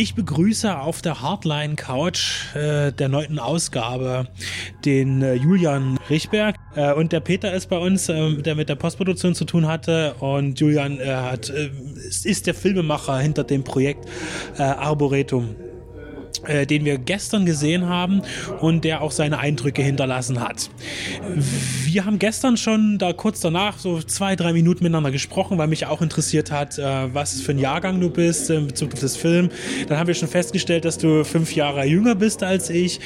Ich begrüße auf der Hardline Couch äh, der neunten Ausgabe den äh, Julian Richberg. Äh, und der Peter ist bei uns, äh, der mit der Postproduktion zu tun hatte. Und Julian äh, hat, äh, ist der Filmemacher hinter dem Projekt äh, Arboretum äh, den wir gestern gesehen haben und der auch seine Eindrücke hinterlassen hat. Wir haben gestern schon da kurz danach so zwei, drei Minuten miteinander gesprochen, weil mich auch interessiert hat, äh, was für ein Jahrgang du bist in Bezug auf das Film. Dann haben wir schon festgestellt, dass du fünf Jahre jünger bist als ich.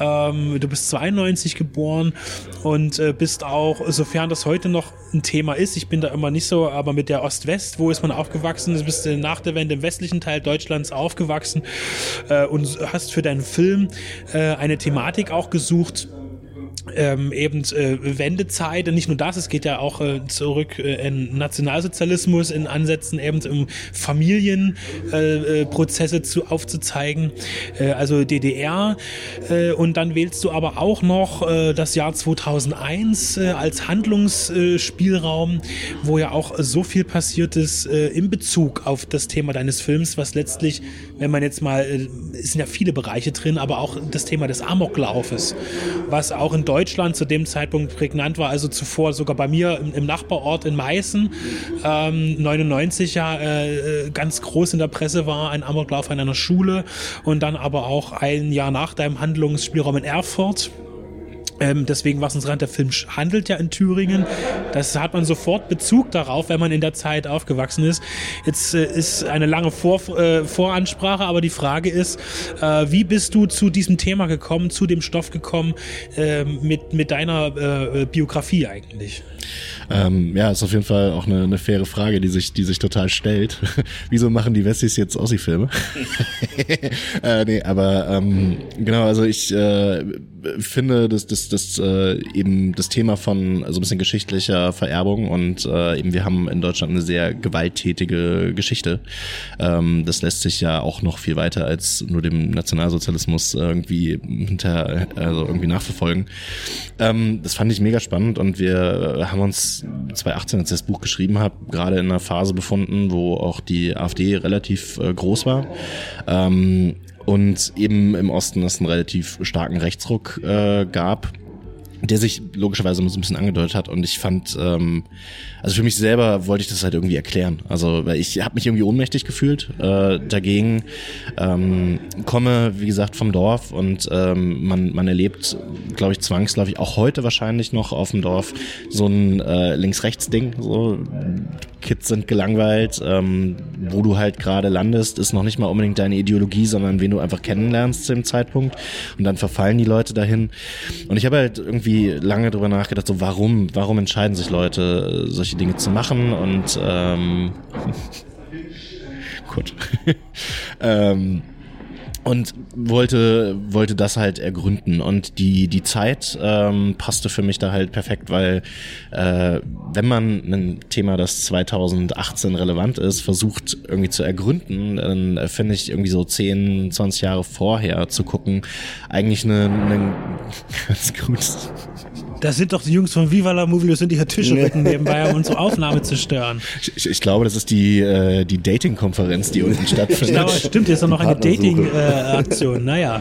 Ähm, du bist 92 geboren und äh, bist auch, sofern das heute noch ein Thema ist, ich bin da immer nicht so, aber mit der Ost-West, wo ist man aufgewachsen? Du bist nach der Wende im westlichen Teil Deutschlands aufgewachsen und hast für deinen Film äh, eine Thematik auch gesucht, ähm, eben äh, Wendezeit und nicht nur das, es geht ja auch äh, zurück äh, in Nationalsozialismus, in Ansätzen eben um Familienprozesse äh, äh zu aufzuzeigen, äh, also DDR äh, und dann wählst du aber auch noch äh, das Jahr 2001 äh, als Handlungsspielraum, wo ja auch so viel passiert ist äh, in Bezug auf das Thema deines Films, was letztlich, wenn man jetzt mal, äh, es sind ja viele Bereiche drin, aber auch das Thema des Amoklaufes, was auch in Deutschland zu dem Zeitpunkt prägnant war, also zuvor sogar bei mir im, im Nachbarort in Meißen, ähm, 99 ja äh, äh, ganz groß in der Presse war, ein Amoklauf an einer Schule und dann aber auch ein Jahr nach deinem Handlungsspielraum in Erfurt ähm, deswegen was uns ran, der Film handelt ja in Thüringen. Das hat man sofort Bezug darauf, wenn man in der Zeit aufgewachsen ist. Jetzt äh, ist eine lange Vor äh, Voransprache, aber die Frage ist, äh, wie bist du zu diesem Thema gekommen, zu dem Stoff gekommen, ähm, mit, mit deiner äh, Biografie eigentlich? Ähm, ja, ist auf jeden Fall auch eine, eine faire Frage, die sich, die sich total stellt. Wieso machen die Wessis jetzt Ossi-Filme? äh, nee, aber ähm, genau, also ich äh, finde, dass das, das äh, eben das Thema von also ein bisschen geschichtlicher Vererbung und äh, eben wir haben in Deutschland eine sehr gewalttätige Geschichte. Ähm, das lässt sich ja auch noch viel weiter als nur dem Nationalsozialismus irgendwie hinter also irgendwie nachverfolgen. Ähm, das fand ich mega spannend und wir haben uns 2018, als ich das Buch geschrieben habe, gerade in einer Phase befunden, wo auch die AfD relativ äh, groß war. Ähm, und eben im Osten es einen relativ starken Rechtsruck äh, gab der sich logischerweise so ein bisschen angedeutet hat und ich fand, ähm, also für mich selber wollte ich das halt irgendwie erklären. Also weil ich habe mich irgendwie ohnmächtig gefühlt äh, dagegen, ähm, komme wie gesagt vom Dorf und ähm, man man erlebt, glaube ich zwangsläufig auch heute wahrscheinlich noch auf dem Dorf so ein äh, links-rechts-Ding. So Kids sind gelangweilt, ähm, wo du halt gerade landest, ist noch nicht mal unbedingt deine Ideologie, sondern wen du einfach kennenlernst zu dem Zeitpunkt und dann verfallen die Leute dahin und ich habe halt irgendwie irgendwie lange drüber nachgedacht, so warum, warum entscheiden sich Leute, solche Dinge zu machen und ähm, gut. ähm, und wollte wollte das halt ergründen. Und die die Zeit ähm, passte für mich da halt perfekt, weil äh, wenn man ein Thema, das 2018 relevant ist, versucht irgendwie zu ergründen, dann finde ich irgendwie so 10, 20 Jahre vorher zu gucken, eigentlich eine, eine ganz gut das sind doch die Jungs von Viva la Movie, das sind die hier Tische rücken nebenbei, um unsere Aufnahme zu stören. Ich, ich glaube, das ist die, äh, die Dating-Konferenz, die unten stattfindet. Ich glaube, stimmt, jetzt ist noch eine Dating-Aktion, äh, naja.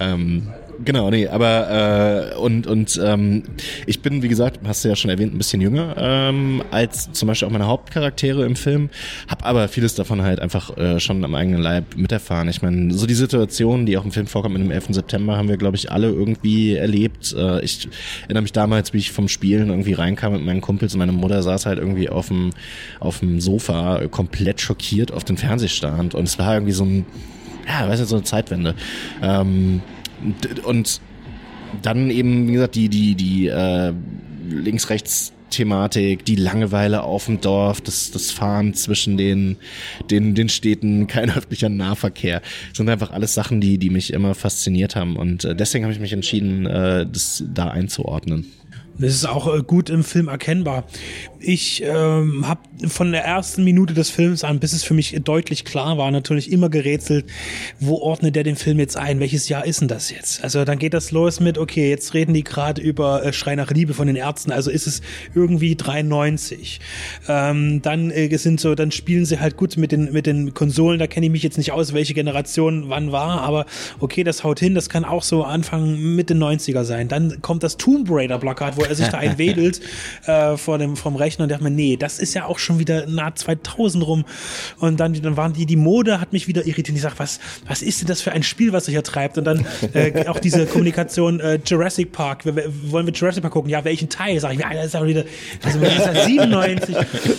Ähm, Genau, nee, aber äh, und und ähm, ich bin, wie gesagt, hast du ja schon erwähnt, ein bisschen jünger ähm, als zum Beispiel auch meine Hauptcharaktere im Film, hab aber vieles davon halt einfach äh, schon am eigenen Leib miterfahren. Ich meine, so die Situation, die auch im Film vorkommt mit dem 11. September, haben wir, glaube ich, alle irgendwie erlebt. Äh, ich erinnere mich damals, wie ich vom Spielen irgendwie reinkam mit meinen Kumpels und meine Mutter saß halt irgendwie auf dem auf dem Sofa äh, komplett schockiert auf den Fernsehstand und es war irgendwie so ein ja, weißt du, so eine Zeitwende. Ähm, und dann eben, wie gesagt, die, die, die äh, links-rechts Thematik, die Langeweile auf dem Dorf, das, das Fahren zwischen den, den, den Städten, kein öffentlicher Nahverkehr, das sind einfach alles Sachen, die, die mich immer fasziniert haben und äh, deswegen habe ich mich entschieden, äh, das da einzuordnen. Das ist auch äh, gut im Film erkennbar. Ich ähm, habe von der ersten Minute des Films an, bis es für mich deutlich klar war, natürlich immer gerätselt, wo ordnet der den Film jetzt ein? Welches Jahr ist denn das jetzt? Also dann geht das los mit, okay, jetzt reden die gerade über äh, Schrei nach Liebe von den Ärzten, also ist es irgendwie 93. Ähm, dann äh, sind so, dann spielen sie halt gut mit den mit den Konsolen. Da kenne ich mich jetzt nicht aus, welche Generation wann war, aber okay, das haut hin. Das kann auch so Anfang Mitte 90er sein. Dann kommt das Tomb Raider Plakat, wo er sich da einwedelt äh, vor dem vom Rechner und dachte mir, nee, das ist ja auch schon wieder nahe 2000 rum. Und dann, dann waren die, die Mode hat mich wieder irritiert. Ich sag, was, was ist denn das für ein Spiel, was er hier treibt? Und dann äh, auch diese Kommunikation äh, Jurassic Park. Wir, wollen wir Jurassic Park gucken? Ja, welchen Teil? Sag ich, ja, das ist ja wieder also, das ist 97.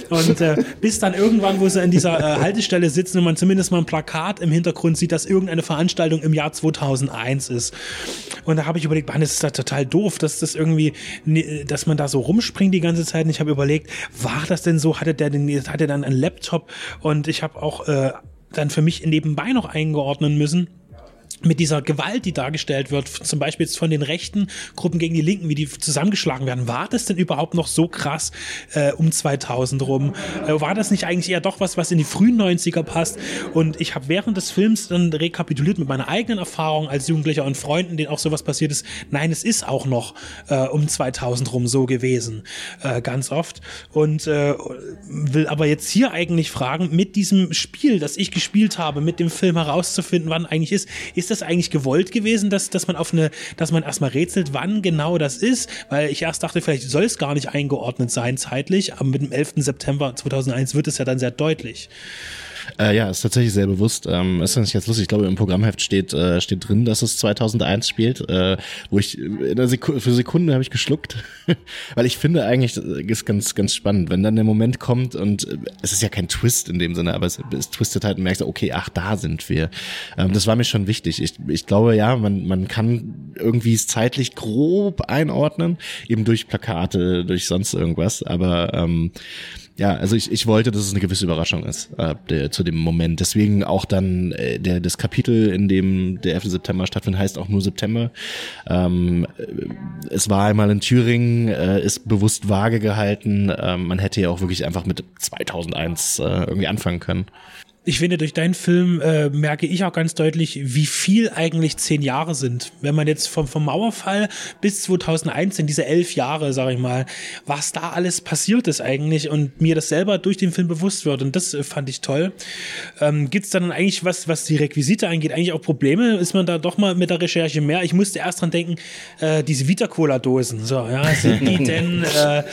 Und äh, bis dann irgendwann, wo sie in dieser äh, Haltestelle sitzen und man zumindest mal ein Plakat im Hintergrund sieht, dass irgendeine Veranstaltung im Jahr 2001 ist. Und da habe ich überlegt, man, das ist da total doof, dass das irgendwie, dass man da so rumspringt die ganze Zeit. Und ich habe überlegt, war das denn so? Hatte der denn, hatte dann einen Laptop? Und ich habe auch äh, dann für mich nebenbei noch eingeordnen müssen mit dieser Gewalt, die dargestellt wird, zum Beispiel jetzt von den rechten Gruppen gegen die Linken, wie die zusammengeschlagen werden, war das denn überhaupt noch so krass äh, um 2000 rum? Äh, war das nicht eigentlich eher doch was, was in die frühen 90er passt? Und ich habe während des Films dann rekapituliert mit meiner eigenen Erfahrung als Jugendlicher und Freunden, denen auch sowas passiert ist. Nein, es ist auch noch äh, um 2000 rum so gewesen, äh, ganz oft. Und äh, will aber jetzt hier eigentlich fragen, mit diesem Spiel, das ich gespielt habe, mit dem Film herauszufinden, wann eigentlich ist, ist das eigentlich gewollt gewesen, dass, dass man auf eine, dass man erstmal rätselt, wann genau das ist? Weil ich erst dachte, vielleicht soll es gar nicht eingeordnet sein zeitlich, aber mit dem 11. September 2001 wird es ja dann sehr deutlich. Äh, ja, ist tatsächlich sehr bewusst. Ähm, ist nicht jetzt lustig. Ich glaube, im Programmheft steht, äh, steht drin, dass es 2001 spielt, äh, wo ich in der Sekunde, für Sekunde habe ich geschluckt, weil ich finde eigentlich, das ist ganz, ganz spannend, wenn dann der Moment kommt und äh, es ist ja kein Twist in dem Sinne, aber es, es twistet halt und merkst, okay, ach, da sind wir. Ähm, das war mir schon wichtig. Ich, ich glaube, ja, man, man kann irgendwie es zeitlich grob einordnen, eben durch Plakate, durch sonst irgendwas, aber ähm, ja, also ich, ich wollte, dass es eine gewisse Überraschung ist äh, der, zu dem Moment. Deswegen auch dann äh, der, das Kapitel, in dem der 11. September stattfindet, heißt auch nur September. Ähm, äh, es war einmal in Thüringen, äh, ist bewusst vage gehalten. Ähm, man hätte ja auch wirklich einfach mit 2001 äh, irgendwie anfangen können ich finde, durch deinen Film äh, merke ich auch ganz deutlich, wie viel eigentlich zehn Jahre sind. Wenn man jetzt vom, vom Mauerfall bis 2001 in diese elf Jahre, sag ich mal, was da alles passiert ist eigentlich und mir das selber durch den Film bewusst wird und das äh, fand ich toll. Ähm, Gibt es dann eigentlich, was, was die Requisite angeht, eigentlich auch Probleme? Ist man da doch mal mit der Recherche mehr? Ich musste erst dran denken, äh, diese Vita-Cola-Dosen, so, ja, sind die denn äh,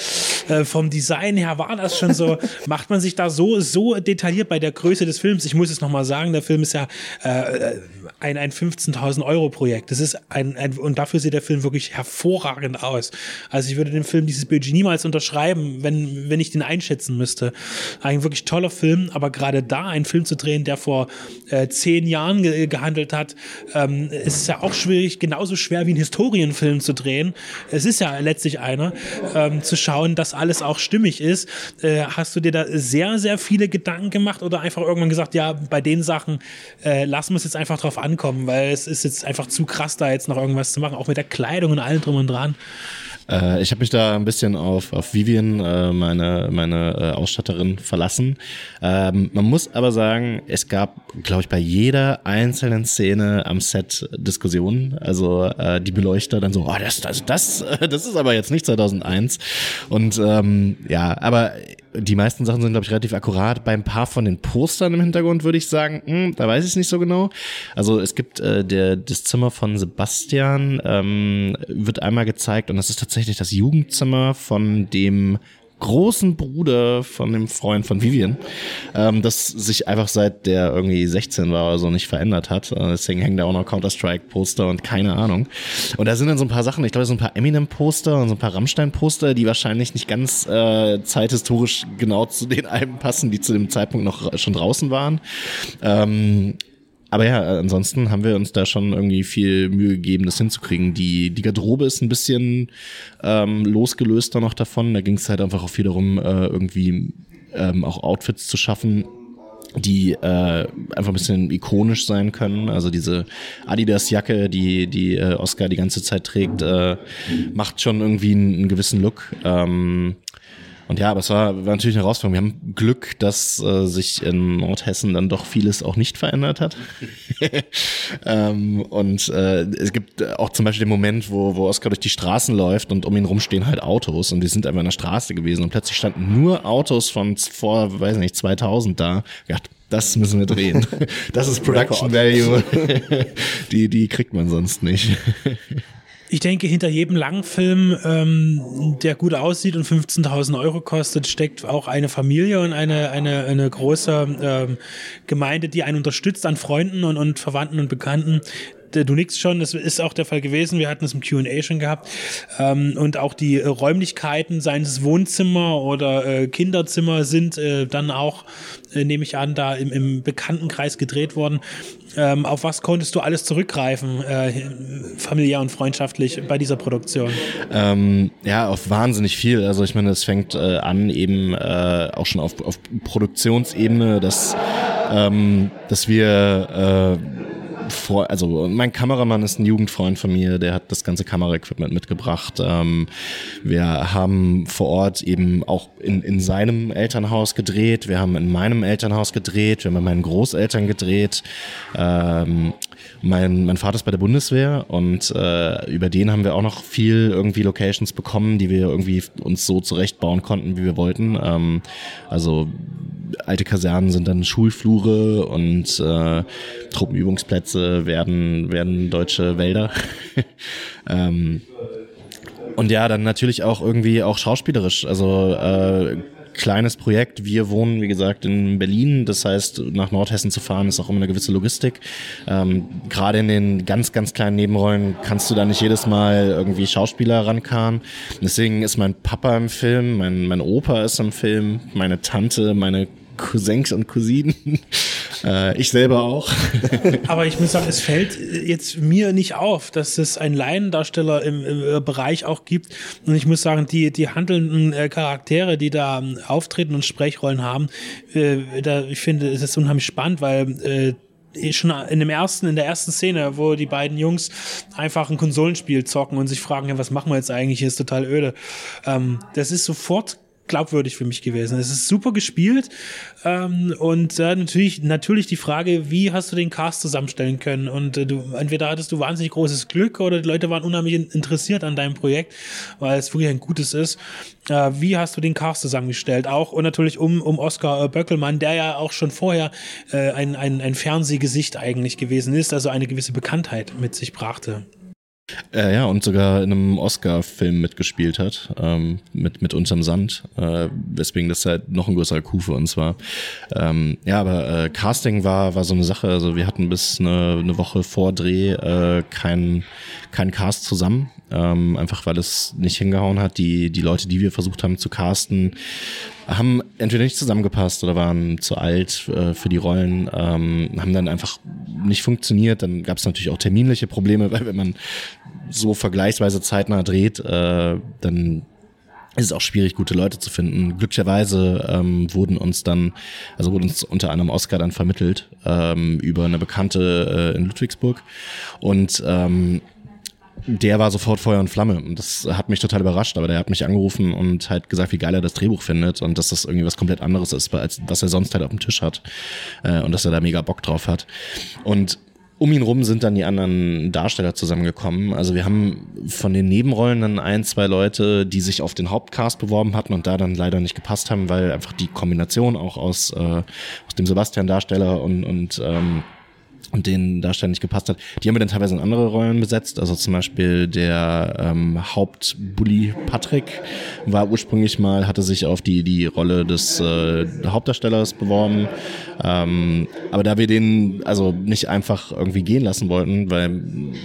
äh, vom Design her, war das schon so, macht man sich da so, so detailliert bei der Größe des Films, ich muss es nochmal sagen, der Film ist ja äh, ein, ein 15.000 Euro Projekt. Das ist ein, ein, und dafür sieht der Film wirklich hervorragend aus. Also ich würde dem Film dieses Budget niemals unterschreiben, wenn, wenn ich den einschätzen müsste. Ein wirklich toller Film, aber gerade da einen Film zu drehen, der vor äh, zehn Jahren ge gehandelt hat, ähm, ist ja auch schwierig, genauso schwer wie einen Historienfilm zu drehen. Es ist ja letztlich einer, ähm, zu schauen, dass alles auch stimmig ist. Äh, hast du dir da sehr, sehr viele Gedanken gemacht oder einfach irgendwann gesagt, ja, bei den Sachen äh, lassen wir es jetzt einfach drauf ankommen, weil es ist jetzt einfach zu krass, da jetzt noch irgendwas zu machen, auch mit der Kleidung und allem drum und dran. Äh, ich habe mich da ein bisschen auf, auf Vivian, äh, meine, meine äh, Ausstatterin, verlassen. Ähm, man muss aber sagen, es gab, glaube ich, bei jeder einzelnen Szene am Set Diskussionen. Also äh, die Beleuchter dann so, oh, das, das, das, das ist aber jetzt nicht 2001. Und ähm, ja, aber die meisten Sachen sind, glaube ich, relativ akkurat. Bei ein paar von den Postern im Hintergrund würde ich sagen, mh, hm, da weiß ich es nicht so genau. Also es gibt äh, der, das Zimmer von Sebastian, ähm, wird einmal gezeigt und das ist tatsächlich das Jugendzimmer von dem großen Bruder von dem Freund von Vivian, ähm, das sich einfach seit der irgendwie 16 war oder so nicht verändert hat. Äh, deswegen hängen da auch noch Counter-Strike-Poster und keine Ahnung. Und da sind dann so ein paar Sachen, ich glaube, so ein paar Eminem-Poster und so ein paar Rammstein-Poster, die wahrscheinlich nicht ganz äh, zeithistorisch genau zu den Alben passen, die zu dem Zeitpunkt noch schon draußen waren. Ähm, aber ja, ansonsten haben wir uns da schon irgendwie viel Mühe gegeben, das hinzukriegen. Die, die Garderobe ist ein bisschen ähm, losgelöster noch davon. Da ging es halt einfach auch viel darum, äh, irgendwie ähm, auch Outfits zu schaffen, die äh, einfach ein bisschen ikonisch sein können. Also diese Adidas-Jacke, die die äh, Oscar die ganze Zeit trägt, äh, macht schon irgendwie einen, einen gewissen Look. Ähm, und ja, aber es war, war natürlich eine Herausforderung. Wir haben Glück, dass äh, sich in Nordhessen dann doch vieles auch nicht verändert hat. ähm, und äh, es gibt auch zum Beispiel den Moment, wo, wo Oskar durch die Straßen läuft und um ihn rum stehen halt Autos und wir sind einfach an der Straße gewesen und plötzlich standen nur Autos von vor, weiß nicht, 2000 da. Ja, das müssen wir drehen. Das ist Production Value. Die, die kriegt man sonst nicht. Ich denke, hinter jedem Langfilm, ähm, der gut aussieht und 15.000 Euro kostet, steckt auch eine Familie und eine, eine, eine große ähm, Gemeinde, die einen unterstützt an Freunden und, und Verwandten und Bekannten, du nix schon, das ist auch der Fall gewesen. Wir hatten es im QA schon gehabt. Ähm, und auch die äh, Räumlichkeiten, seien es Wohnzimmer oder äh, Kinderzimmer, sind äh, dann auch, äh, nehme ich an, da im, im Bekanntenkreis gedreht worden. Ähm, auf was konntest du alles zurückgreifen, äh, familiär und freundschaftlich bei dieser Produktion? Ähm, ja, auf wahnsinnig viel. Also ich meine, es fängt äh, an eben äh, auch schon auf, auf Produktionsebene, dass, ähm, dass wir äh, vor, also mein Kameramann ist ein Jugendfreund von mir, der hat das ganze Kameraequipment mitgebracht. Ähm, wir haben vor Ort eben auch in, in seinem Elternhaus gedreht, wir haben in meinem Elternhaus gedreht, wir haben bei meinen Großeltern gedreht. Ähm, mein, mein Vater ist bei der Bundeswehr und äh, über den haben wir auch noch viel irgendwie Locations bekommen, die wir irgendwie uns so zurechtbauen konnten, wie wir wollten. Ähm, also alte Kasernen sind dann Schulflure und äh, Truppenübungsplätze werden, werden deutsche Wälder. ähm, und ja, dann natürlich auch irgendwie auch schauspielerisch. Also äh, kleines Projekt. Wir wohnen, wie gesagt, in Berlin. Das heißt, nach Nordhessen zu fahren, ist auch immer eine gewisse Logistik. Ähm, Gerade in den ganz, ganz kleinen Nebenrollen kannst du da nicht jedes Mal irgendwie Schauspieler rankarren. Deswegen ist mein Papa im Film, mein, mein Opa ist im Film, meine Tante, meine Cousins und Cousinen. Äh, ich selber auch. Aber ich muss sagen, es fällt jetzt mir nicht auf, dass es einen Laiendarsteller im, im Bereich auch gibt. Und ich muss sagen, die, die handelnden äh, Charaktere, die da ähm, auftreten und Sprechrollen haben, äh, da, ich finde, es ist unheimlich spannend, weil äh, schon in dem ersten, in der ersten Szene, wo die beiden Jungs einfach ein Konsolenspiel zocken und sich fragen, ja, was machen wir jetzt eigentlich? Hier ist total öde. Ähm, das ist sofort glaubwürdig für mich gewesen. Es ist super gespielt ähm, und äh, natürlich natürlich die Frage, wie hast du den Cast zusammenstellen können? Und äh, du entweder hattest du wahnsinnig großes Glück oder die Leute waren unheimlich interessiert an deinem Projekt, weil es wirklich ein gutes ist. Äh, wie hast du den Cast zusammengestellt? Auch und natürlich um um Oscar äh, Böckelmann, der ja auch schon vorher äh, ein, ein ein Fernsehgesicht eigentlich gewesen ist, also eine gewisse Bekanntheit mit sich brachte. Äh, ja, und sogar in einem Oscar-Film mitgespielt hat, ähm, mit, mit Unterm Sand, äh, weswegen das halt noch ein größerer Coup für uns war. Ähm, ja, aber äh, Casting war, war so eine Sache, also wir hatten bis eine, eine Woche vor Dreh äh, keinen kein Cast zusammen, ähm, einfach weil es nicht hingehauen hat. Die, die Leute, die wir versucht haben zu casten, haben entweder nicht zusammengepasst oder waren zu alt äh, für die Rollen, ähm, haben dann einfach nicht funktioniert. Dann gab es natürlich auch terminliche Probleme, weil wenn man so vergleichsweise zeitnah dreht, äh, dann ist es auch schwierig, gute Leute zu finden. Glücklicherweise ähm, wurden uns dann, also wurde uns unter anderem Oscar dann vermittelt ähm, über eine Bekannte äh, in Ludwigsburg und ähm, der war sofort Feuer und Flamme. Und das hat mich total überrascht, aber der hat mich angerufen und halt gesagt, wie geil er das Drehbuch findet und dass das irgendwie was komplett anderes ist, als was er sonst halt auf dem Tisch hat. Äh, und dass er da mega Bock drauf hat. Und um ihn rum sind dann die anderen Darsteller zusammengekommen. Also wir haben von den Nebenrollen dann ein, zwei Leute, die sich auf den Hauptcast beworben hatten und da dann leider nicht gepasst haben, weil einfach die Kombination auch aus, äh, aus dem Sebastian-Darsteller und, und ähm, und den Darsteller nicht gepasst hat. Die haben wir dann teilweise in andere Rollen besetzt. Also zum Beispiel der ähm, Hauptbully Patrick war ursprünglich mal, hatte sich auf die, die Rolle des äh, Hauptdarstellers beworben. Ähm, aber da wir den also nicht einfach irgendwie gehen lassen wollten, weil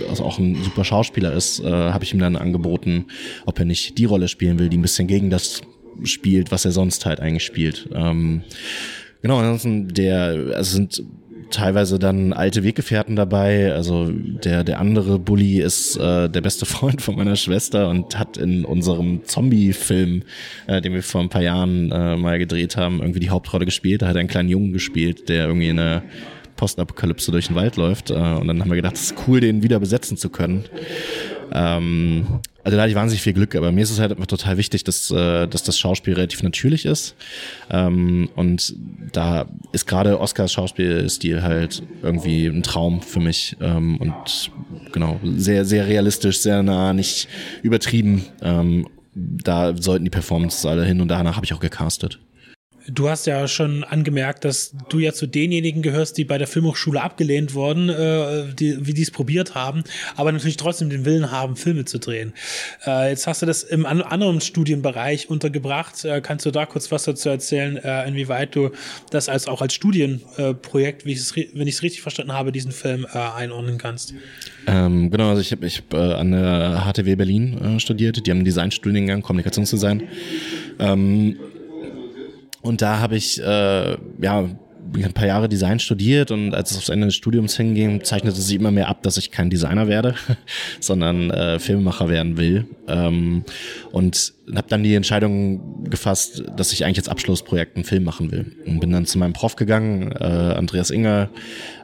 also auch ein super Schauspieler ist, äh, habe ich ihm dann angeboten, ob er nicht die Rolle spielen will, die ein bisschen gegen das spielt, was er sonst halt eigentlich spielt. Ähm, genau, ansonsten der, also sind teilweise dann alte Weggefährten dabei. Also der, der andere Bully ist äh, der beste Freund von meiner Schwester und hat in unserem Zombie-Film, äh, den wir vor ein paar Jahren äh, mal gedreht haben, irgendwie die Hauptrolle gespielt. Da hat er einen kleinen Jungen gespielt, der irgendwie in einer Postapokalypse durch den Wald läuft. Äh, und dann haben wir gedacht, es ist cool, den wieder besetzen zu können. Ähm, also da hatte ich wahnsinnig viel Glück, aber mir ist es halt einfach total wichtig, dass, äh, dass das Schauspiel relativ natürlich ist. Ähm, und da ist gerade Oscars Schauspielstil halt irgendwie ein Traum für mich. Ähm, und genau, sehr, sehr realistisch, sehr nah, nicht übertrieben. Ähm, da sollten die Performances alle hin und danach habe ich auch gecastet. Du hast ja schon angemerkt, dass du ja zu denjenigen gehörst, die bei der Filmhochschule abgelehnt wurden, äh, die, wie die es probiert haben, aber natürlich trotzdem den Willen haben, Filme zu drehen. Äh, jetzt hast du das im an anderen Studienbereich untergebracht. Äh, kannst du da kurz was dazu erzählen, äh, inwieweit du das als auch als Studienprojekt, wie wenn ich es richtig verstanden habe, diesen Film äh, einordnen kannst? Ähm, genau, also ich habe ich hab, äh, an der HTW Berlin studiert. Die haben einen Designstudiengang, Kommunikationsdesign. Ähm, und da habe ich äh, ja ein paar Jahre Design studiert und als es aufs Ende des Studiums hinging, zeichnete sich immer mehr ab, dass ich kein Designer werde, sondern äh, Filmemacher werden will. Ähm, und habe dann die Entscheidung gefasst, dass ich eigentlich als Abschlussprojekt einen Film machen will. Und bin dann zu meinem Prof gegangen, äh, Andreas Inger,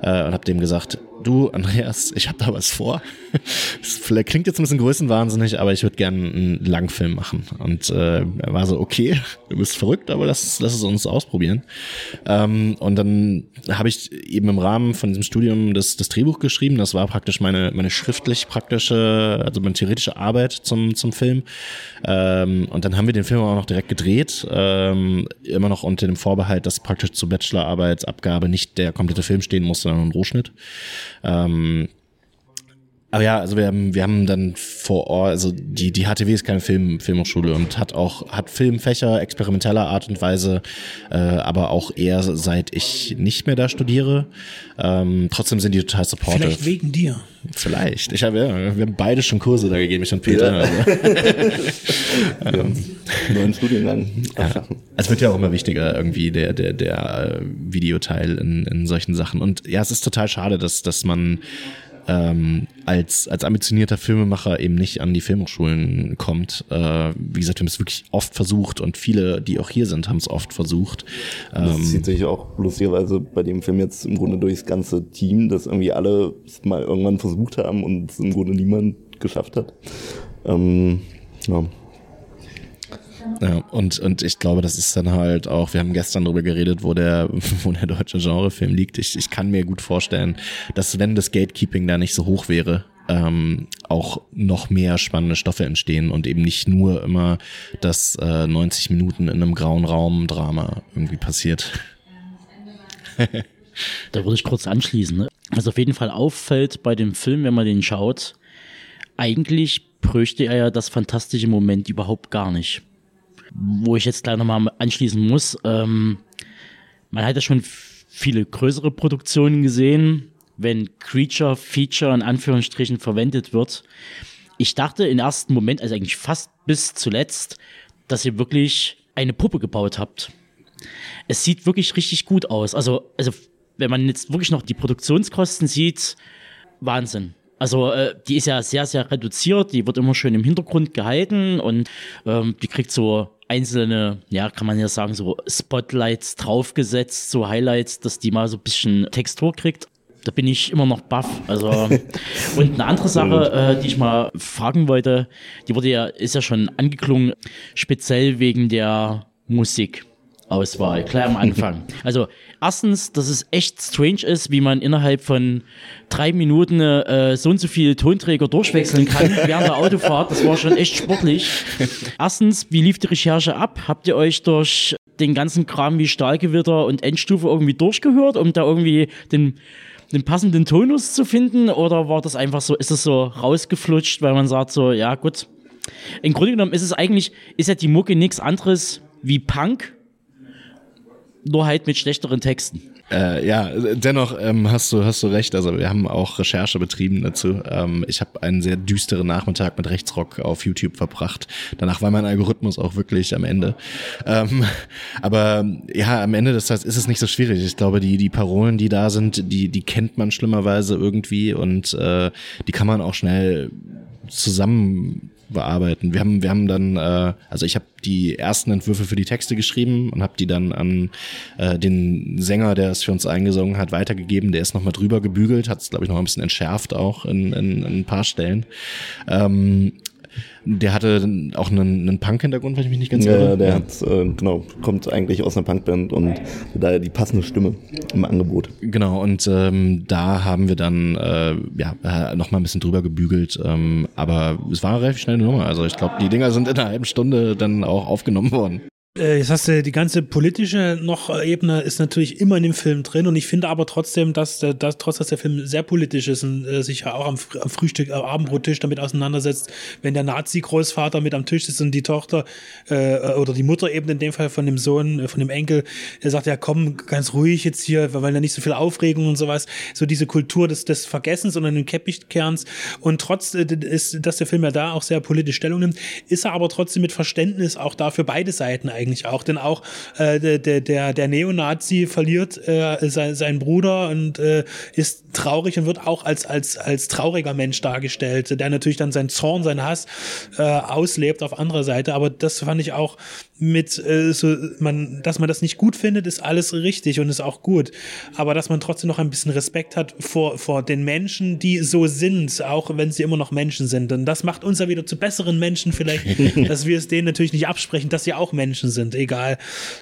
äh, und habe dem gesagt, du Andreas, ich habe da was vor. Das klingt jetzt ein bisschen größenwahnsinnig, aber ich würde gerne einen Langfilm machen. Und äh, er war so, okay, du bist verrückt, aber lass, lass es uns ausprobieren. Ähm, und dann habe ich eben im Rahmen von diesem Studium das, das Drehbuch geschrieben. Das war praktisch meine, meine schriftlich praktische, also meine theoretische Arbeit zum, zum Film. Ähm, und dann haben wir den Film auch noch direkt gedreht, ähm, immer noch unter dem Vorbehalt, dass praktisch zur Bachelorarbeitsabgabe nicht der komplette Film stehen muss, sondern ein Rohschnitt. Ähm, aber ja, also wir haben, wir haben dann vor Ort, also die, die HTW ist keine Film, Filmhochschule und hat auch, hat Filmfächer experimenteller Art und Weise, äh, aber auch eher seit ich nicht mehr da studiere. Ähm, trotzdem sind die total supportive. Vielleicht wegen dir. Vielleicht. Ich habe ja, wir haben beide schon Kurse da gegeben, ich und Peter. Ja. Also. ähm, neuen Studiengang. Ja. Es wird ja auch immer wichtiger, irgendwie der, der, der Videoteil in, in solchen Sachen. Und ja, es ist total schade, dass, dass man ähm, als, als ambitionierter Filmemacher eben nicht an die Filmhochschulen kommt. Äh, wie gesagt, wir haben es wirklich oft versucht und viele, die auch hier sind, haben es oft versucht. Das ähm, zieht sich auch lustigerweise bei dem Film jetzt im Grunde durchs ganze Team, dass irgendwie alle es mal irgendwann versucht haben und es im Grunde niemand geschafft hat. Ähm, ja. Ja, und, und ich glaube, das ist dann halt auch, wir haben gestern darüber geredet, wo der, wo der deutsche Genrefilm liegt. Ich, ich kann mir gut vorstellen, dass wenn das Gatekeeping da nicht so hoch wäre, ähm, auch noch mehr spannende Stoffe entstehen und eben nicht nur immer das äh, 90 Minuten in einem grauen Raum Drama irgendwie passiert. da würde ich kurz anschließen. Ne? Was auf jeden Fall auffällt bei dem Film, wenn man den schaut, eigentlich bräuchte er ja das fantastische Moment überhaupt gar nicht wo ich jetzt gleich nochmal anschließen muss. Ähm, man hat ja schon viele größere Produktionen gesehen, wenn Creature Feature in Anführungsstrichen verwendet wird. Ich dachte im ersten Moment, also eigentlich fast bis zuletzt, dass ihr wirklich eine Puppe gebaut habt. Es sieht wirklich richtig gut aus. Also, also wenn man jetzt wirklich noch die Produktionskosten sieht, Wahnsinn. Also äh, die ist ja sehr, sehr reduziert, die wird immer schön im Hintergrund gehalten und ähm, die kriegt so einzelne, ja, kann man ja sagen, so Spotlights draufgesetzt, so Highlights, dass die mal so ein bisschen Textur kriegt. Da bin ich immer noch baff. Also, und eine andere Sache, äh, die ich mal fragen wollte, die wurde ja, ist ja schon angeklungen, speziell wegen der Musik. Auswahl, klar am Anfang. Also erstens, dass es echt strange ist, wie man innerhalb von drei Minuten äh, so und so viele Tonträger durchwechseln kann während der Autofahrt. Das war schon echt sportlich. Erstens, wie lief die Recherche ab? Habt ihr euch durch den ganzen Kram wie Stahlgewitter und Endstufe irgendwie durchgehört, um da irgendwie den den passenden Tonus zu finden oder war das einfach so, ist es so rausgeflutscht, weil man sagt so, ja gut. Im Grunde genommen ist es eigentlich, ist ja die Mucke nichts anderes wie Punk, nur halt mit schlechteren Texten. Äh, ja, dennoch ähm, hast du hast du recht. Also wir haben auch Recherche betrieben dazu. Ähm, ich habe einen sehr düsteren Nachmittag mit Rechtsrock auf YouTube verbracht. Danach war mein Algorithmus auch wirklich am Ende. Ähm, aber ja, am Ende des Tages ist es nicht so schwierig. Ich glaube, die die Parolen, die da sind, die die kennt man schlimmerweise irgendwie und äh, die kann man auch schnell zusammen bearbeiten. Wir haben, wir haben dann, äh, also ich habe die ersten Entwürfe für die Texte geschrieben und habe die dann an äh, den Sänger, der es für uns eingesungen hat, weitergegeben. Der ist nochmal drüber gebügelt, hat es, glaube ich, noch ein bisschen entschärft auch in, in, in ein paar Stellen. Ähm, der hatte auch einen, einen Punk-Hintergrund, wenn ich mich nicht ganz irre. Ja, der hat, äh, genau, kommt eigentlich aus einer Punkband und daher die passende Stimme im Angebot. Genau, und ähm, da haben wir dann äh, ja, äh, noch mal ein bisschen drüber gebügelt, ähm, aber es war eine relativ schnelle Nummer. Also ich glaube, die Dinger sind in einer halben Stunde dann auch aufgenommen worden. Äh, Jetzt hast du die ganze politische noch äh, Ebene ist natürlich immer in dem Film drin und ich finde aber trotzdem, dass, der- dass trotz dass der Film sehr politisch ist und äh, sich ja auch am, am Frühstück, am Abendbrottisch damit auseinandersetzt, wenn der Nazi-Großvater mit am Tisch sitzt und die Tochter äh, oder die Mutter eben in dem Fall von dem Sohn, äh, von dem Enkel, er sagt ja komm ganz ruhig jetzt hier, weil da nicht so viel Aufregung und sowas, so diese Kultur des, des Vergessens und den Teppichkerns und trotz äh, ist, dass der Film ja da auch sehr politisch Stellung nimmt, ist er aber trotzdem mit Verständnis auch da für beide Seiten eigentlich auch, denn auch äh, der, der, der, der Neonazi verliert äh, sein, seinen Bruder und äh, ist traurig und wird auch als, als, als trauriger Mensch dargestellt, der natürlich dann seinen Zorn, seinen Hass äh, auslebt auf anderer Seite, aber das fand ich auch mit äh, so man dass man das nicht gut findet ist alles richtig und ist auch gut. Aber dass man trotzdem noch ein bisschen Respekt hat vor vor den Menschen die so sind auch wenn sie immer noch Menschen sind. Und das macht uns ja wieder zu besseren Menschen vielleicht dass wir es denen natürlich nicht absprechen dass sie auch Menschen sind egal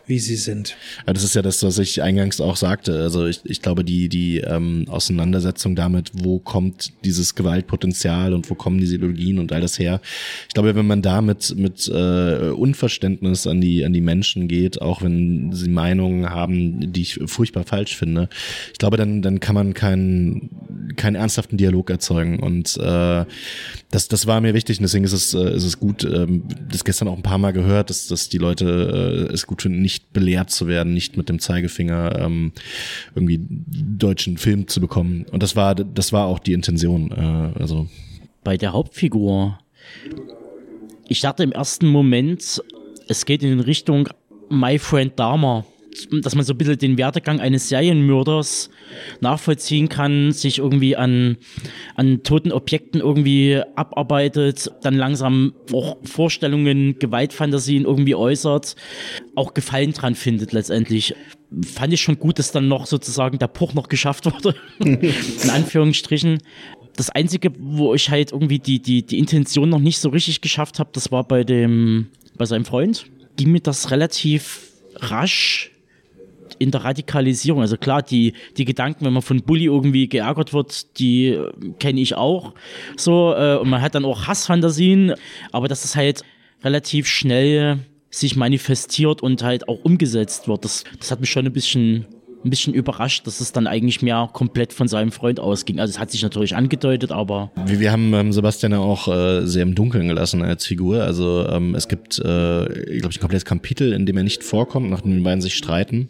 wie sie sind Ja, das ist ja das, was ich eingangs auch sagte. Also ich, ich glaube, die, die ähm, Auseinandersetzung damit, wo kommt dieses Gewaltpotenzial und wo kommen diese Ideologien und all das her. Ich glaube, wenn man da mit, mit äh, Unverständnis an die, an die Menschen geht, auch wenn sie Meinungen haben, die ich furchtbar falsch finde, ich glaube, dann, dann kann man keinen, keinen ernsthaften Dialog erzeugen. Und äh, das, das war mir wichtig und deswegen ist es, äh, ist es gut, ähm, das gestern auch ein paar Mal gehört, dass, dass die Leute äh, es gut finden, nicht belehrt zu werden, nicht mit dem Zeigefinger ähm, irgendwie deutschen Film zu bekommen. Und das war, das war auch die Intention. Äh, also bei der Hauptfigur. Ich dachte im ersten Moment, es geht in Richtung My Friend Dahmer. Dass man so ein bisschen den Werdegang eines Serienmörders nachvollziehen kann, sich irgendwie an, an toten Objekten irgendwie abarbeitet, dann langsam auch Vorstellungen, Gewaltfantasien irgendwie äußert, auch Gefallen dran findet letztendlich. Fand ich schon gut, dass dann noch sozusagen der Bruch noch geschafft wurde. in Anführungsstrichen das Einzige, wo ich halt irgendwie die, die, die Intention noch nicht so richtig geschafft habe, das war bei dem, bei seinem Freund. Ging mir das relativ rasch in der Radikalisierung. Also klar, die, die Gedanken, wenn man von Bully irgendwie geärgert wird, die äh, kenne ich auch so. Äh, und man hat dann auch Hassfantasien, aber dass es halt relativ schnell sich manifestiert und halt auch umgesetzt wird, das, das hat mich schon ein bisschen ein bisschen überrascht, dass es dann eigentlich mehr komplett von seinem Freund ausging. Also es hat sich natürlich angedeutet, aber wir, wir haben ähm, Sebastian ja auch äh, sehr im Dunkeln gelassen als Figur. Also ähm, es gibt, äh, glaube ich, ein komplettes Kapitel, in dem er nicht vorkommt, nachdem die beiden sich streiten,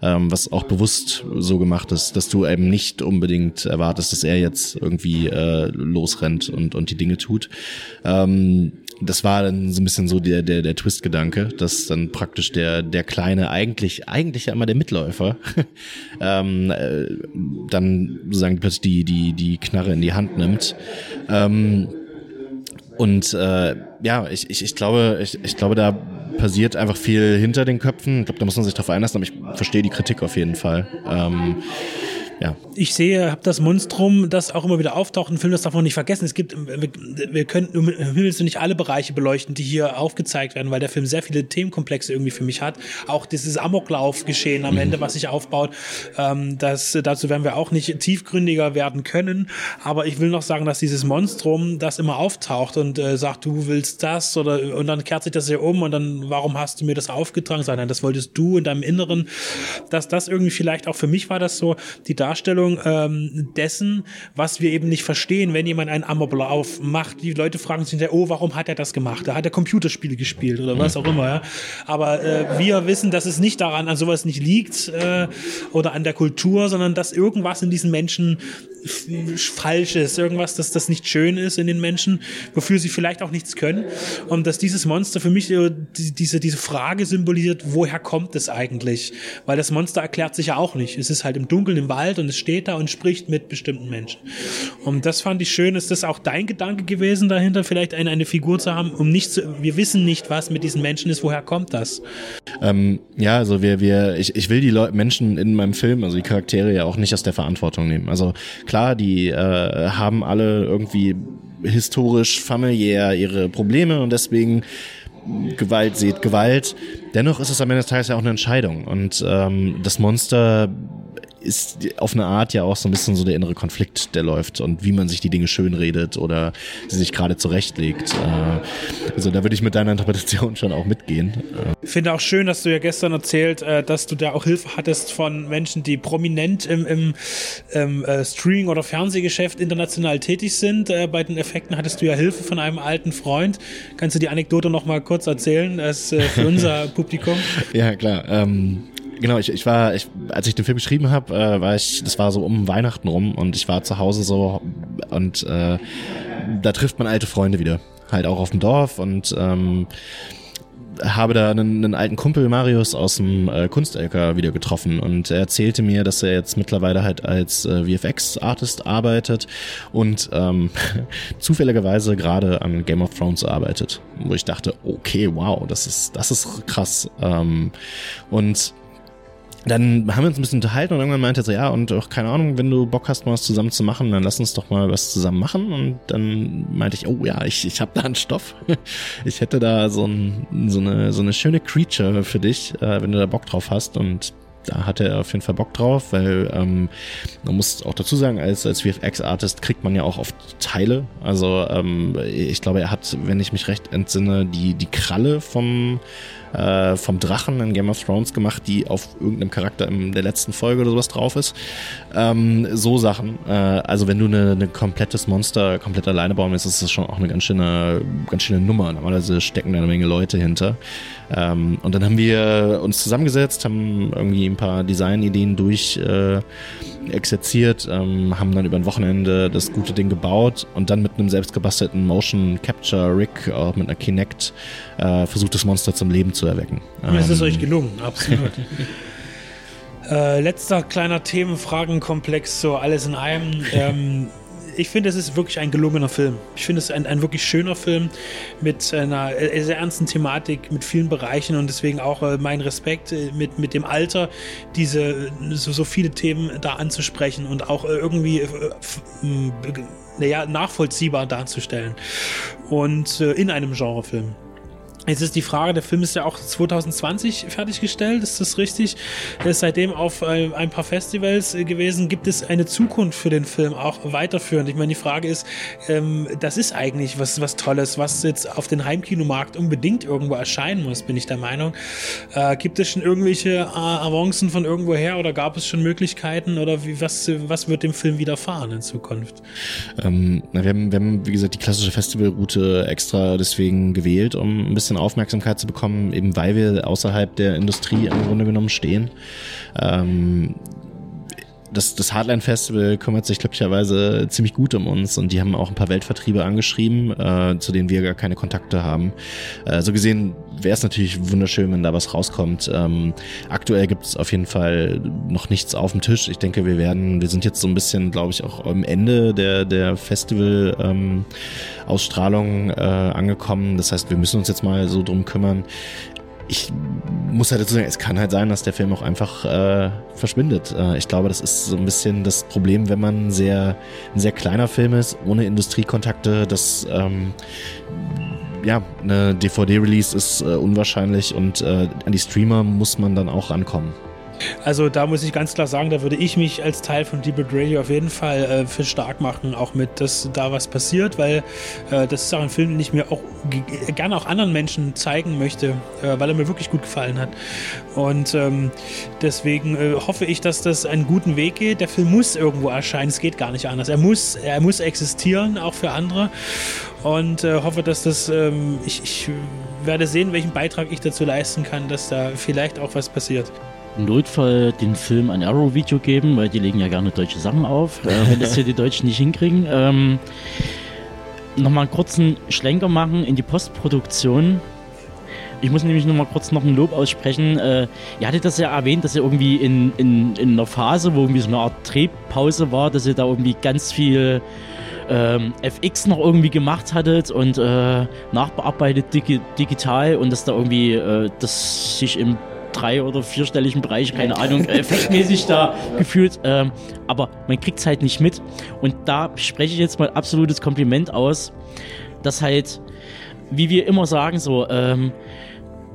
ähm, was auch bewusst so gemacht ist, dass du eben nicht unbedingt erwartest, dass er jetzt irgendwie äh, losrennt und, und die Dinge tut. Ähm, das war dann so ein bisschen so der, der, der Twist-Gedanke, dass dann praktisch der, der Kleine eigentlich, eigentlich ja immer der Mitläufer, ähm, äh, dann sozusagen plötzlich die, die, die Knarre in die Hand nimmt. Ähm, und äh, ja, ich, ich, ich glaube, ich, ich glaube, da passiert einfach viel hinter den Köpfen. Ich glaube, da muss man sich drauf einlassen, aber ich verstehe die Kritik auf jeden Fall. Ähm, ja. Ich sehe, habe das Monstrum, das auch immer wieder auftaucht im Film, das darf man nicht vergessen. Es gibt, wir, wir können um Himmels nicht alle Bereiche beleuchten, die hier aufgezeigt werden, weil der Film sehr viele Themenkomplexe irgendwie für mich hat. Auch dieses Amoklauf-Geschehen am Ende, was sich aufbaut, ähm, das, dazu werden wir auch nicht tiefgründiger werden können. Aber ich will noch sagen, dass dieses Monstrum, das immer auftaucht und äh, sagt, du willst das oder und dann kehrt sich das ja um und dann, warum hast du mir das aufgetragen? Nein, das wolltest du in deinem Inneren. Dass das irgendwie vielleicht auch für mich war das so, die Darstellung ähm, dessen, was wir eben nicht verstehen, wenn jemand einen Amoklauf macht. Die Leute fragen sich, oh, warum hat er das gemacht? Da hat er Computerspiele gespielt oder was auch immer. Ja? Aber äh, wir wissen, dass es nicht daran an sowas nicht liegt äh, oder an der Kultur, sondern dass irgendwas in diesen Menschen falsch ist, irgendwas, dass das nicht schön ist in den Menschen, wofür sie vielleicht auch nichts können. Und dass dieses Monster für mich diese, diese Frage symbolisiert, woher kommt es eigentlich? Weil das Monster erklärt sich ja auch nicht. Es ist halt im Dunkeln im Wald und es steht da und spricht mit bestimmten Menschen. Und das fand ich schön. Ist das auch dein Gedanke gewesen dahinter, vielleicht eine, eine Figur zu haben, um nicht zu, wir wissen nicht, was mit diesen Menschen ist, woher kommt das? Ähm, ja, also wir, wir, ich, ich will die Leute, Menschen in meinem Film, also die Charaktere ja auch nicht aus der Verantwortung nehmen. Also klar, die äh, haben alle irgendwie historisch, familiär ihre Probleme und deswegen Gewalt seht Gewalt. Dennoch ist es am Ende des Tages ja auch eine Entscheidung. Und ähm, das Monster ist auf eine Art ja auch so ein bisschen so der innere Konflikt, der läuft und wie man sich die Dinge schönredet oder sie sich gerade zurechtlegt. Äh, also da würde ich mit deiner Interpretation schon auch mitgehen. Ich finde auch schön, dass du ja gestern erzählt, äh, dass du da auch Hilfe hattest von Menschen, die prominent im, im, im äh, Streaming- oder Fernsehgeschäft international tätig sind. Bei den Effekten hattest du ja Hilfe von einem alten Freund. Kannst du die Anekdote noch mal kurz erzählen, das für unser Publikum? Ja, klar. Ähm genau, ich, ich war, ich, als ich den Film geschrieben habe, äh, war ich, das war so um Weihnachten rum und ich war zu Hause so und äh, da trifft man alte Freunde wieder. Halt auch auf dem Dorf und ähm, habe da einen, einen alten Kumpel Marius aus dem äh, Kunst-LK wieder getroffen und er erzählte mir, dass er jetzt mittlerweile halt als äh, VFX-Artist arbeitet und ähm, zufälligerweise gerade an Game of Thrones arbeitet, wo ich dachte, okay, wow, das ist das ist krass ähm, und dann haben wir uns ein bisschen unterhalten und irgendwann meinte er so, ja, und auch keine Ahnung, wenn du Bock hast, mal was zusammen zu machen, dann lass uns doch mal was zusammen machen. Und dann meinte ich, oh ja, ich, ich habe da einen Stoff. Ich hätte da so, ein, so, eine, so eine schöne Creature für dich, äh, wenn du da Bock drauf hast. Und da hatte er auf jeden Fall Bock drauf, weil ähm, man muss auch dazu sagen, als, als VFX-Artist kriegt man ja auch oft Teile. Also ähm, ich glaube, er hat, wenn ich mich recht entsinne, die, die Kralle vom äh, vom Drachen in Game of Thrones gemacht, die auf irgendeinem Charakter in der letzten Folge oder sowas drauf ist. Ähm, so Sachen. Äh, also wenn du eine, eine komplettes Monster komplett alleine bauen willst, ist das schon auch eine ganz schöne, ganz schöne Nummer. Normalerweise stecken da eine Menge Leute hinter. Ähm, und dann haben wir uns zusammengesetzt, haben irgendwie ein paar Designideen durch äh, exerziert, ähm, haben dann über ein Wochenende das gute Ding gebaut und dann mit einem selbstgebastelten Motion Capture Rig, auch mit einer Kinect, äh, versucht das Monster zum Leben zu erwecken. Ähm, es ist ähm, euch gelungen, absolut. äh, letzter kleiner Themenfragenkomplex, so alles in einem. Ähm, ich finde, es ist wirklich ein gelungener Film. Ich finde es ein, ein wirklich schöner Film mit einer sehr ernsten Thematik, mit vielen Bereichen und deswegen auch äh, mein Respekt äh, mit, mit dem Alter, diese so, so viele Themen da anzusprechen und auch äh, irgendwie äh, naja, nachvollziehbar darzustellen. Und äh, in einem Genrefilm. Jetzt ist die Frage, der Film ist ja auch 2020 fertiggestellt, ist das richtig? Er ist seitdem auf äh, ein paar Festivals äh, gewesen. Gibt es eine Zukunft für den Film auch weiterführend? Ich meine, die Frage ist, ähm, das ist eigentlich was, was Tolles, was jetzt auf den Heimkinomarkt unbedingt irgendwo erscheinen muss, bin ich der Meinung. Äh, gibt es schon irgendwelche äh, Avancen von irgendwoher oder gab es schon Möglichkeiten oder wie, was, was wird dem Film widerfahren in Zukunft? Ähm, wir, haben, wir haben, wie gesagt, die klassische Festivalroute extra deswegen gewählt, um ein bisschen bisschen Aufmerksamkeit zu bekommen, eben weil wir außerhalb der Industrie im Grunde genommen stehen. Ähm, das, das Hardline Festival kümmert sich glücklicherweise ziemlich gut um uns und die haben auch ein paar Weltvertriebe angeschrieben, äh, zu denen wir gar keine Kontakte haben. Äh, so gesehen wäre es natürlich wunderschön, wenn da was rauskommt. Ähm, aktuell gibt es auf jeden Fall noch nichts auf dem Tisch. Ich denke, wir werden, wir sind jetzt so ein bisschen, glaube ich, auch am Ende der, der Festival-Ausstrahlung ähm, äh, angekommen. Das heißt, wir müssen uns jetzt mal so drum kümmern, ich muss halt dazu sagen, es kann halt sein, dass der Film auch einfach äh, verschwindet. Äh, ich glaube, das ist so ein bisschen das Problem, wenn man sehr, ein sehr kleiner Film ist, ohne Industriekontakte, dass ähm, ja, eine DVD-Release ist äh, unwahrscheinlich und äh, an die Streamer muss man dann auch rankommen. Also da muss ich ganz klar sagen, da würde ich mich als Teil von Deep Radio auf jeden Fall äh, für stark machen, auch mit, dass da was passiert, weil äh, das ist auch ein Film, den ich mir auch gerne auch anderen Menschen zeigen möchte, äh, weil er mir wirklich gut gefallen hat. Und ähm, deswegen äh, hoffe ich, dass das einen guten Weg geht. Der Film muss irgendwo erscheinen, es geht gar nicht anders. Er muss, er muss existieren, auch für andere. Und äh, hoffe, dass das, ähm, ich, ich werde sehen, welchen Beitrag ich dazu leisten kann, dass da vielleicht auch was passiert. Notfall den Film ein Arrow-Video geben, weil die legen ja gerne deutsche Sachen auf, äh, wenn das hier die Deutschen nicht hinkriegen. Ähm, Nochmal einen kurzen Schlenker machen in die Postproduktion. Ich muss nämlich noch mal kurz noch ein Lob aussprechen. Äh, ihr hattet das ja erwähnt, dass ihr irgendwie in, in, in einer Phase, wo irgendwie so eine Art Drehpause war, dass ihr da irgendwie ganz viel ähm, FX noch irgendwie gemacht hattet und äh, nachbearbeitet digi digital und dass da irgendwie äh, das sich im drei- oder vierstelligen Bereich, keine Ahnung, effektmäßig da gefühlt. Ähm, aber man kriegt es halt nicht mit. Und da spreche ich jetzt mal absolutes Kompliment aus, dass halt, wie wir immer sagen, so ähm,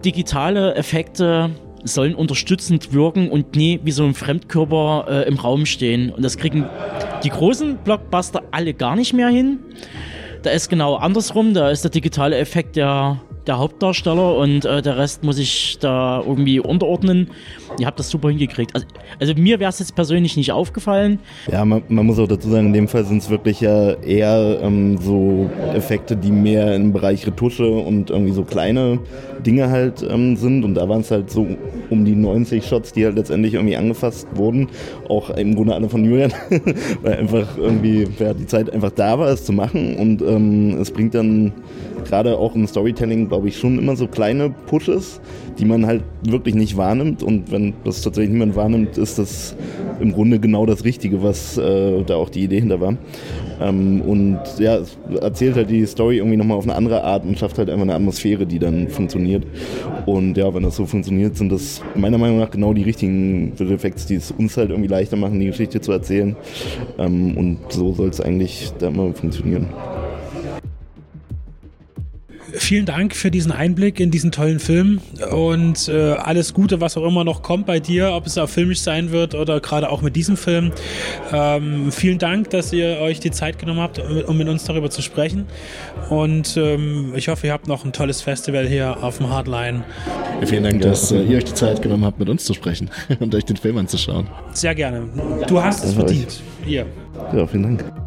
digitale Effekte sollen unterstützend wirken und nie wie so ein Fremdkörper äh, im Raum stehen. Und das kriegen die großen Blockbuster alle gar nicht mehr hin. Da ist genau andersrum, da ist der digitale Effekt der der Hauptdarsteller und äh, der Rest muss ich da irgendwie unterordnen. Ihr habt das super hingekriegt. Also, also mir wäre es jetzt persönlich nicht aufgefallen. Ja, man, man, muss auch dazu sagen, in dem Fall sind es wirklich ja eher ähm, so Effekte, die mehr im Bereich Retusche und irgendwie so kleine Dinge halt ähm, sind. Und da waren es halt so um die 90 Shots, die halt letztendlich irgendwie angefasst wurden. Auch im Grunde alle von Julian, weil einfach irgendwie ja, die Zeit einfach da war, es zu machen. Und ähm, es bringt dann gerade auch im Storytelling, glaube ich, schon immer so kleine Pushes, die man halt wirklich nicht wahrnimmt. Und wenn das tatsächlich niemand wahrnimmt, ist das im Grunde genau das Richtige, was äh, da auch die Idee hinter war. Ähm, und ja, es erzählt halt die Story irgendwie nochmal auf eine andere Art und schafft halt einfach eine Atmosphäre, die dann funktioniert. Und ja, wenn das so funktioniert, sind das meiner Meinung nach genau die richtigen Effekte, die es uns halt irgendwie leichter machen, die Geschichte zu erzählen. Ähm, und so soll es eigentlich da immer funktionieren vielen Dank für diesen Einblick in diesen tollen Film und äh, alles Gute, was auch immer noch kommt bei dir, ob es auch filmisch sein wird oder gerade auch mit diesem Film. Ähm, vielen Dank, dass ihr euch die Zeit genommen habt, um mit uns darüber zu sprechen. Und ähm, ich hoffe, ihr habt noch ein tolles Festival hier auf dem Hardline. Ja, vielen Dank, dass äh, ihr euch die Zeit genommen habt, mit uns zu sprechen und euch den Film anzuschauen. Sehr gerne. Du hast es verdient. Hier. Ja, vielen Dank.